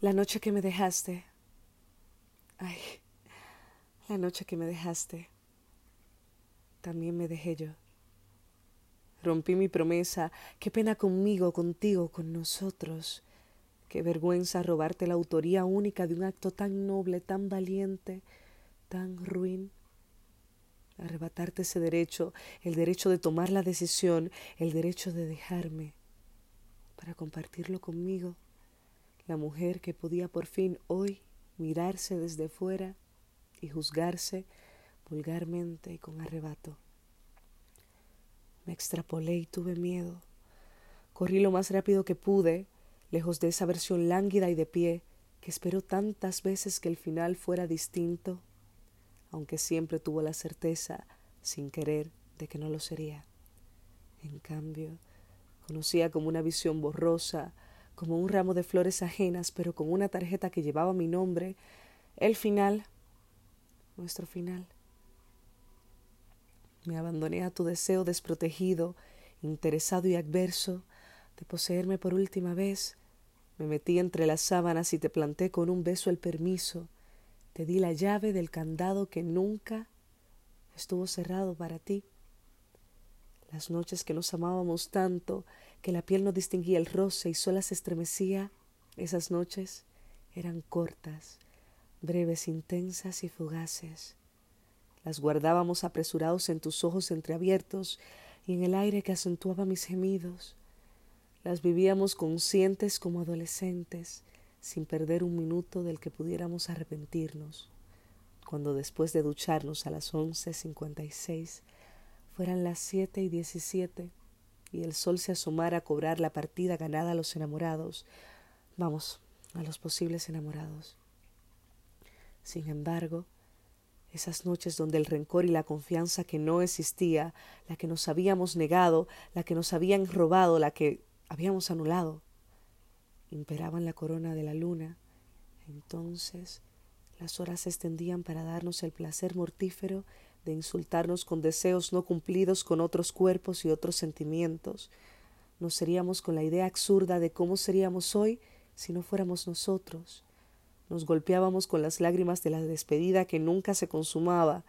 La noche que me dejaste. Ay, la noche que me dejaste. También me dejé yo. Rompí mi promesa. Qué pena conmigo, contigo, con nosotros. Qué vergüenza robarte la autoría única de un acto tan noble, tan valiente, tan ruin. Arrebatarte ese derecho, el derecho de tomar la decisión, el derecho de dejarme, para compartirlo conmigo la mujer que podía por fin hoy mirarse desde fuera y juzgarse vulgarmente y con arrebato. Me extrapolé y tuve miedo. Corrí lo más rápido que pude, lejos de esa versión lánguida y de pie que esperó tantas veces que el final fuera distinto, aunque siempre tuvo la certeza, sin querer, de que no lo sería. En cambio, conocía como una visión borrosa como un ramo de flores ajenas, pero con una tarjeta que llevaba mi nombre, el final, nuestro final. Me abandoné a tu deseo desprotegido, interesado y adverso de poseerme por última vez. Me metí entre las sábanas y te planté con un beso el permiso. Te di la llave del candado que nunca estuvo cerrado para ti. Las noches que nos amábamos tanto que la piel no distinguía el roce y sola se estremecía, esas noches eran cortas, breves, intensas y fugaces. Las guardábamos apresurados en tus ojos entreabiertos y en el aire que acentuaba mis gemidos. Las vivíamos conscientes como adolescentes, sin perder un minuto del que pudiéramos arrepentirnos. Cuando después de ducharnos a las once cincuenta y seis fueran las siete y diecisiete, y el sol se asomara a cobrar la partida ganada a los enamorados, vamos, a los posibles enamorados. Sin embargo, esas noches donde el rencor y la confianza que no existía, la que nos habíamos negado, la que nos habían robado, la que habíamos anulado, imperaban la corona de la luna, entonces las horas se extendían para darnos el placer mortífero de insultarnos con deseos no cumplidos con otros cuerpos y otros sentimientos. Nos seríamos con la idea absurda de cómo seríamos hoy si no fuéramos nosotros. Nos golpeábamos con las lágrimas de la despedida que nunca se consumaba.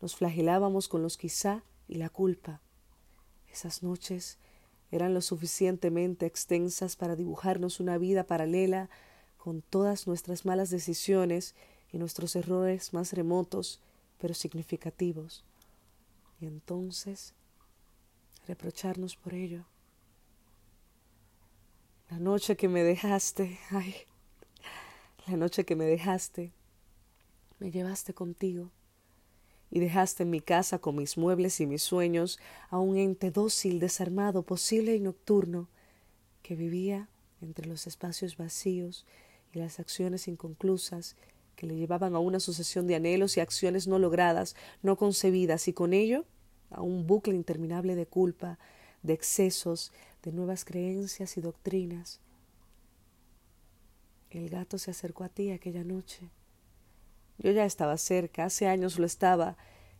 Nos flagelábamos con los quizá y la culpa. Esas noches eran lo suficientemente extensas para dibujarnos una vida paralela con todas nuestras malas decisiones y nuestros errores más remotos pero significativos, y entonces reprocharnos por ello. La noche que me dejaste, ay, la noche que me dejaste, me llevaste contigo y dejaste en mi casa con mis muebles y mis sueños a un ente dócil, desarmado, posible y nocturno, que vivía entre los espacios vacíos y las acciones inconclusas que le llevaban a una sucesión de anhelos y acciones no logradas, no concebidas, y con ello a un bucle interminable de culpa, de excesos, de nuevas creencias y doctrinas. El gato se acercó a ti aquella noche. Yo ya estaba cerca, hace años lo estaba.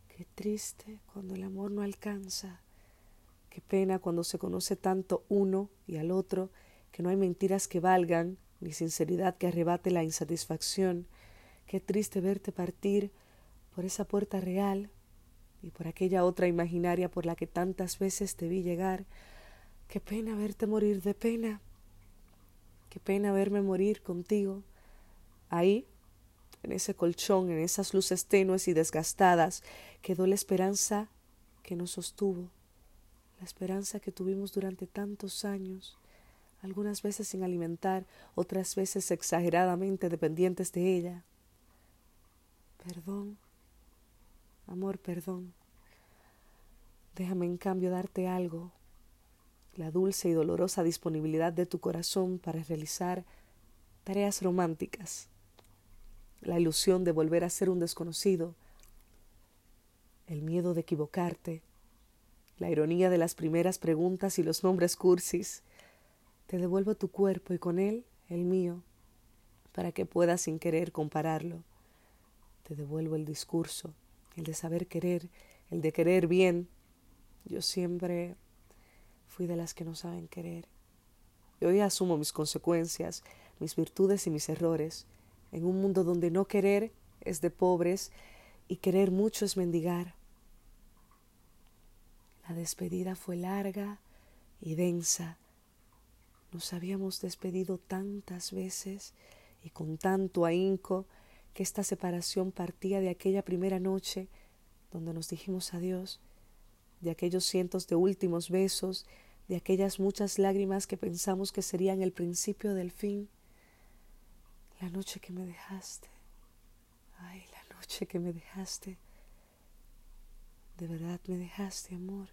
Qué triste cuando el amor no alcanza. Qué pena cuando se conoce tanto uno y al otro que no hay mentiras que valgan, ni sinceridad que arrebate la insatisfacción. Qué triste verte partir por esa puerta real y por aquella otra imaginaria por la que tantas veces te vi llegar. Qué pena verte morir de pena. Qué pena verme morir contigo. Ahí, en ese colchón, en esas luces tenues y desgastadas, quedó la esperanza que nos sostuvo, la esperanza que tuvimos durante tantos años, algunas veces sin alimentar, otras veces exageradamente dependientes de ella. Perdón, amor, perdón. Déjame en cambio darte algo, la dulce y dolorosa disponibilidad de tu corazón para realizar tareas románticas, la ilusión de volver a ser un desconocido, el miedo de equivocarte, la ironía de las primeras preguntas y los nombres cursis. Te devuelvo tu cuerpo y con él el mío, para que puedas sin querer compararlo te devuelvo el discurso, el de saber querer, el de querer bien. Yo siempre fui de las que no saben querer. Y hoy asumo mis consecuencias, mis virtudes y mis errores, en un mundo donde no querer es de pobres y querer mucho es mendigar. La despedida fue larga y densa. Nos habíamos despedido tantas veces y con tanto ahínco que esta separación partía de aquella primera noche donde nos dijimos adiós, de aquellos cientos de últimos besos, de aquellas muchas lágrimas que pensamos que serían el principio del fin. La noche que me dejaste, ay, la noche que me dejaste, de verdad me dejaste, amor.